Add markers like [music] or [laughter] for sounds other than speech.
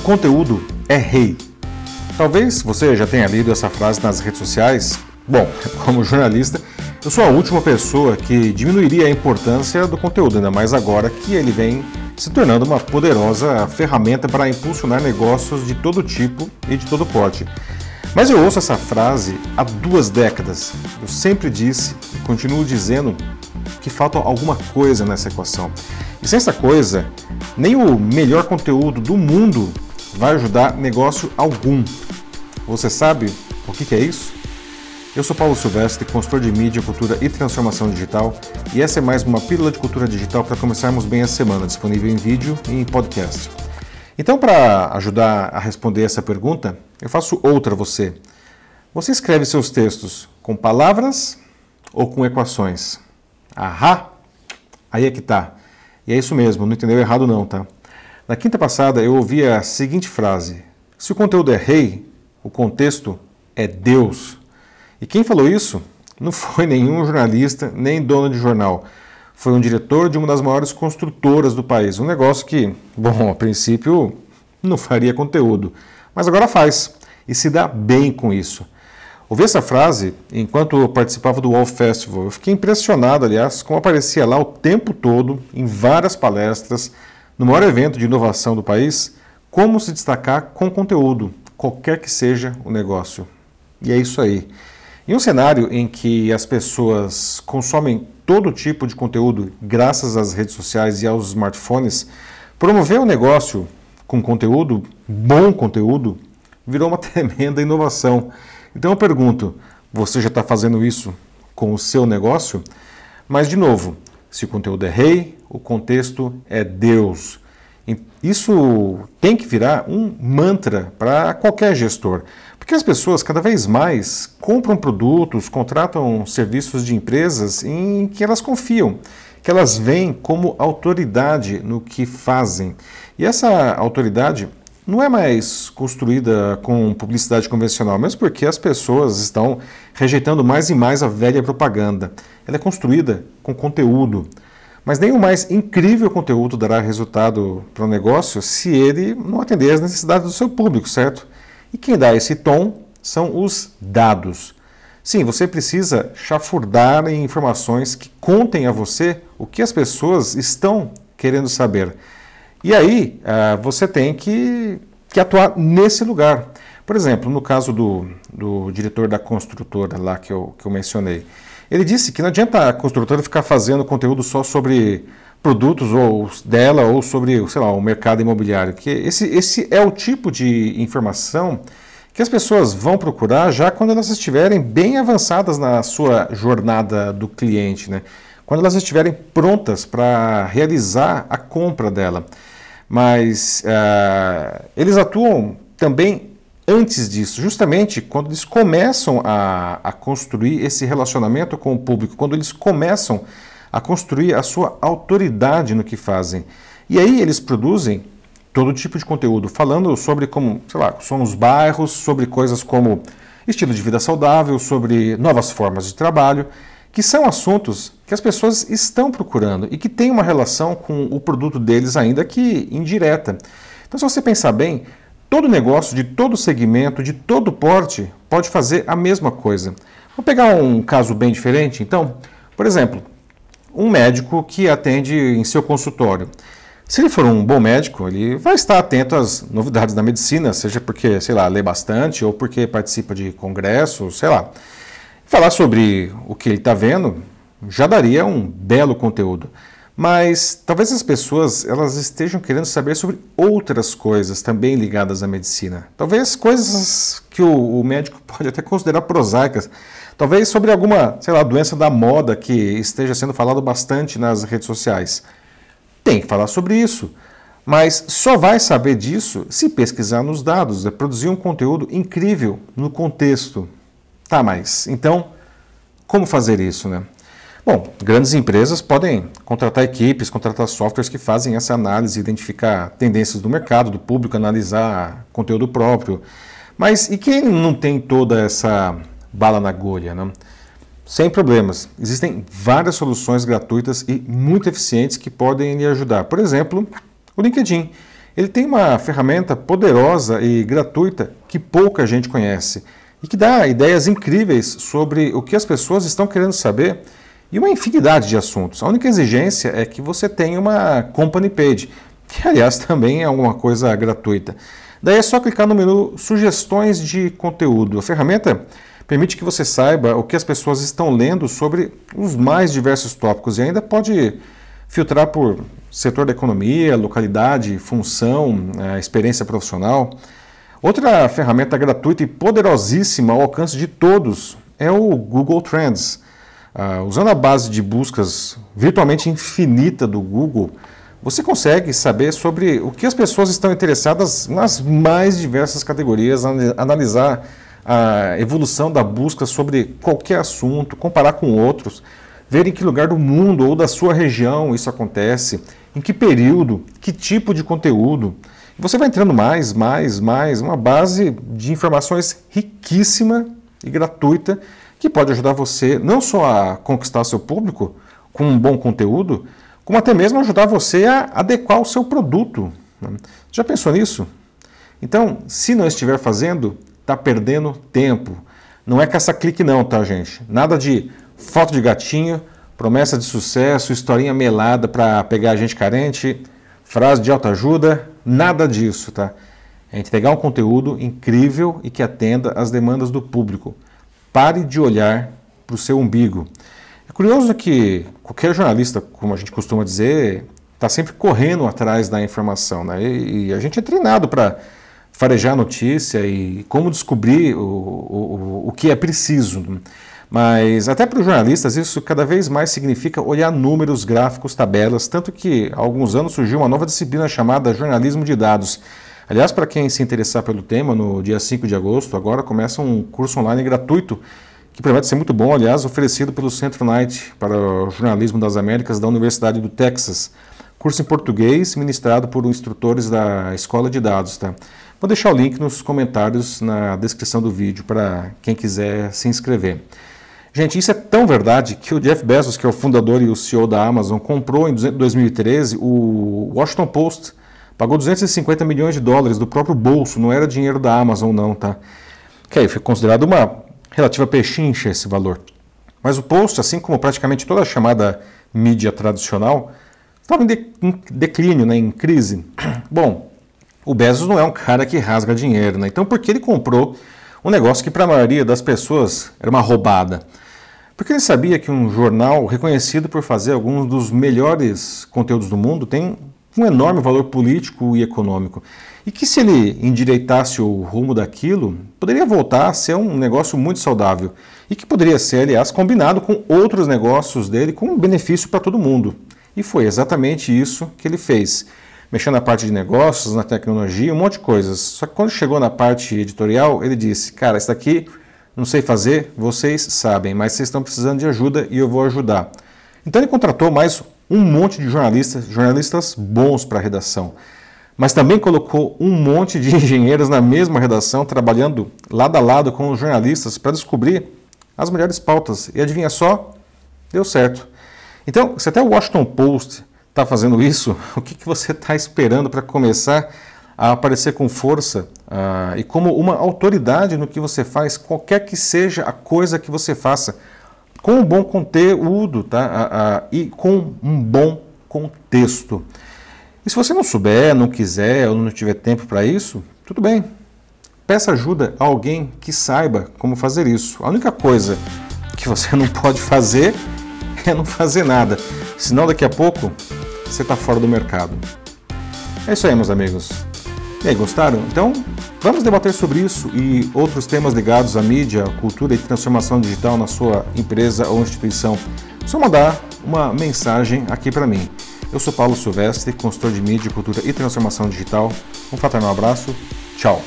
O conteúdo é rei. Talvez você já tenha lido essa frase nas redes sociais. Bom, [laughs] como jornalista, eu sou a última pessoa que diminuiria a importância do conteúdo, ainda mais agora que ele vem se tornando uma poderosa ferramenta para impulsionar negócios de todo tipo e de todo porte. Mas eu ouço essa frase há duas décadas. Eu sempre disse e continuo dizendo que falta alguma coisa nessa equação. E sem essa coisa, nem o melhor conteúdo do mundo vai ajudar negócio algum. Você sabe o que é isso? Eu sou Paulo Silvestre, consultor de mídia, cultura e transformação digital, e essa é mais uma pílula de cultura digital para começarmos bem a semana, disponível em vídeo e em podcast. Então, para ajudar a responder essa pergunta, eu faço outra a você. Você escreve seus textos com palavras ou com equações? Ahá! Aí é que tá. E é isso mesmo, não entendeu errado não, tá? Na quinta passada eu ouvi a seguinte frase: Se o conteúdo é rei, o contexto é Deus. E quem falou isso não foi nenhum jornalista, nem dono de jornal. Foi um diretor de uma das maiores construtoras do país. Um negócio que, bom, a princípio não faria conteúdo, mas agora faz e se dá bem com isso. Ouvi essa frase enquanto eu participava do Wall Festival. Eu fiquei impressionado, aliás, como aparecia lá o tempo todo, em várias palestras, no maior evento de inovação do país, como se destacar com conteúdo, qualquer que seja o negócio. E é isso aí. Em um cenário em que as pessoas consomem todo tipo de conteúdo graças às redes sociais e aos smartphones, promover um negócio com conteúdo, bom conteúdo, virou uma [laughs] tremenda inovação. Então eu pergunto: você já está fazendo isso com o seu negócio? Mas, de novo, se o conteúdo é rei, o contexto é Deus. Isso tem que virar um mantra para qualquer gestor. Porque as pessoas cada vez mais compram produtos, contratam serviços de empresas em que elas confiam, que elas veem como autoridade no que fazem. E essa autoridade não é mais construída com publicidade convencional, mesmo porque as pessoas estão rejeitando mais e mais a velha propaganda. Ela é construída com conteúdo. Mas nem o mais incrível conteúdo dará resultado para o negócio se ele não atender às necessidades do seu público, certo? E quem dá esse tom são os dados. Sim, você precisa chafurdar em informações que contem a você o que as pessoas estão querendo saber. E aí uh, você tem que, que, atuar nesse lugar. Por exemplo, no caso do, do diretor da construtora lá que eu, que eu mencionei, ele disse que não adianta a construtora ficar fazendo conteúdo só sobre produtos ou dela ou sobre, sei lá, o mercado imobiliário, que esse, esse é o tipo de informação que as pessoas vão procurar já quando elas estiverem bem avançadas na sua jornada do cliente, né? quando elas estiverem prontas para realizar a compra dela. Mas uh, eles atuam também antes disso, justamente quando eles começam a, a construir esse relacionamento com o público, quando eles começam a construir a sua autoridade no que fazem. E aí eles produzem todo tipo de conteúdo, falando sobre como, sei lá, são os bairros, sobre coisas como estilo de vida saudável, sobre novas formas de trabalho, que são assuntos que as pessoas estão procurando e que têm uma relação com o produto deles ainda que indireta. Então, se você pensar bem, todo negócio de todo segmento, de todo porte, pode fazer a mesma coisa. Vou pegar um caso bem diferente, então, por exemplo, um médico que atende em seu consultório. Se ele for um bom médico, ele vai estar atento às novidades da medicina, seja porque, sei lá, lê bastante ou porque participa de congressos, sei lá. Falar sobre o que ele está vendo já daria um belo conteúdo. Mas talvez as pessoas elas estejam querendo saber sobre outras coisas também ligadas à medicina. Talvez coisas que o, o médico [laughs] pode até considerar prosaicas, Talvez sobre alguma, sei lá, doença da moda que esteja sendo falado bastante nas redes sociais. Tem que falar sobre isso. Mas só vai saber disso se pesquisar nos dados, é produzir um conteúdo incrível no contexto. Tá, mas então, como fazer isso, né? Bom, grandes empresas podem contratar equipes, contratar softwares que fazem essa análise, identificar tendências do mercado, do público, analisar conteúdo próprio. Mas e quem não tem toda essa bala na agulha. Né? Sem problemas. Existem várias soluções gratuitas e muito eficientes que podem lhe ajudar. Por exemplo, o LinkedIn. ele tem uma ferramenta poderosa e gratuita que pouca gente conhece e que dá ideias incríveis sobre o que as pessoas estão querendo saber e uma infinidade de assuntos. A única exigência é que você tenha uma company page, que aliás também é alguma coisa gratuita. Daí é só clicar no menu Sugestões de conteúdo. A ferramenta permite que você saiba o que as pessoas estão lendo sobre os mais diversos tópicos e ainda pode filtrar por setor da economia, localidade, função, eh, experiência profissional. Outra ferramenta gratuita e poderosíssima ao alcance de todos é o Google Trends. Uh, usando a base de buscas virtualmente infinita do Google, você consegue saber sobre o que as pessoas estão interessadas nas mais diversas categorias, analisar a evolução da busca sobre qualquer assunto, comparar com outros, ver em que lugar do mundo ou da sua região isso acontece, em que período, que tipo de conteúdo. Você vai entrando mais, mais, mais, uma base de informações riquíssima e gratuita que pode ajudar você não só a conquistar seu público com um bom conteúdo, como até mesmo ajudar você a adequar o seu produto. Né? Já pensou nisso? Então, se não estiver fazendo, está perdendo tempo. Não é caça-clique não, tá, gente? Nada de foto de gatinho, promessa de sucesso, historinha melada para pegar a gente carente, frase de autoajuda, nada disso, tá? É entregar um conteúdo incrível e que atenda às demandas do público. Pare de olhar para o seu umbigo. É curioso que qualquer jornalista, como a gente costuma dizer, está sempre correndo atrás da informação, né? E, a gente é treinado para farejar a notícia e como descobrir o, o, o que é preciso. Mas até para os jornalistas isso cada vez mais significa olhar números, gráficos, tabelas, tanto que há alguns anos surgiu uma nova disciplina chamada jornalismo de dados. Aliás, para quem se interessar pelo tema, no dia 5 de agosto, agora começa um curso online gratuito, que promete ser muito bom, aliás, oferecido pelo Centro Knight para o Jornalismo das Américas da Universidade do Texas. Curso em português, ministrado por instrutores da Escola de Dados. Tá? Vou deixar o link nos comentários na descrição do vídeo para quem quiser se inscrever. Gente, isso é tão verdade que o Jeff Bezos, que é o fundador e o CEO da Amazon, comprou em 2013 o Washington Post, pagou 250 milhões de dólares do próprio bolso, não era dinheiro da Amazon não, tá? Que aí foi considerado uma relativa pechincha esse valor. Mas o Post, assim como praticamente toda a chamada mídia tradicional, estava em, declínio, né, em crise. Bom, o Bezos não é um cara que rasga dinheiro, né? Então por que ele comprou um negócio que para a maioria das pessoas era uma roubada. Porque ele sabia que um jornal reconhecido por fazer alguns dos melhores conteúdos do mundo tem um enorme valor político e econômico. E que se ele endireitasse o rumo daquilo, poderia voltar a ser um negócio muito saudável. E que poderia ser, aliás, combinado com outros negócios dele com benefício para todo mundo. E foi exatamente isso que ele fez mexendo na parte de negócios, na tecnologia, um monte de coisas. Só que quando chegou na parte editorial, ele disse: Cara, isso daqui não sei fazer, vocês sabem, mas vocês estão precisando de ajuda e eu vou ajudar. Então ele contratou mais um monte de jornalistas, jornalistas bons para a redação. Mas também colocou um monte de [laughs] engenheiros na mesma redação, trabalhando lado a lado com os jornalistas para descobrir as melhores pautas. E adivinha só? Deu certo. Então, se até o Washington Post está fazendo isso, [laughs] o que, que você está esperando para começar a aparecer com força uh, e como uma autoridade no que você faz, qualquer que seja a coisa que você faça, com um bom conteúdo tá? Uh, uh, e com um bom contexto. E se você não souber, não quiser ou não tiver tempo para isso, tudo bem. Peça ajuda a alguém que saiba como fazer isso. A única coisa que você [laughs] não pode fazer [laughs] é não fazer nada. Senão daqui a pouco você está fora do mercado. É isso aí, meus amigos. E aí, gostaram? Então, vamos debater sobre isso e outros temas ligados à mídia, cultura e transformação digital na sua empresa ou instituição. Só mandar uma mensagem aqui para mim. Eu sou Paulo Silvestre, consultor de mídia, cultura e transformação digital. Um fraternal abraço. Tchau.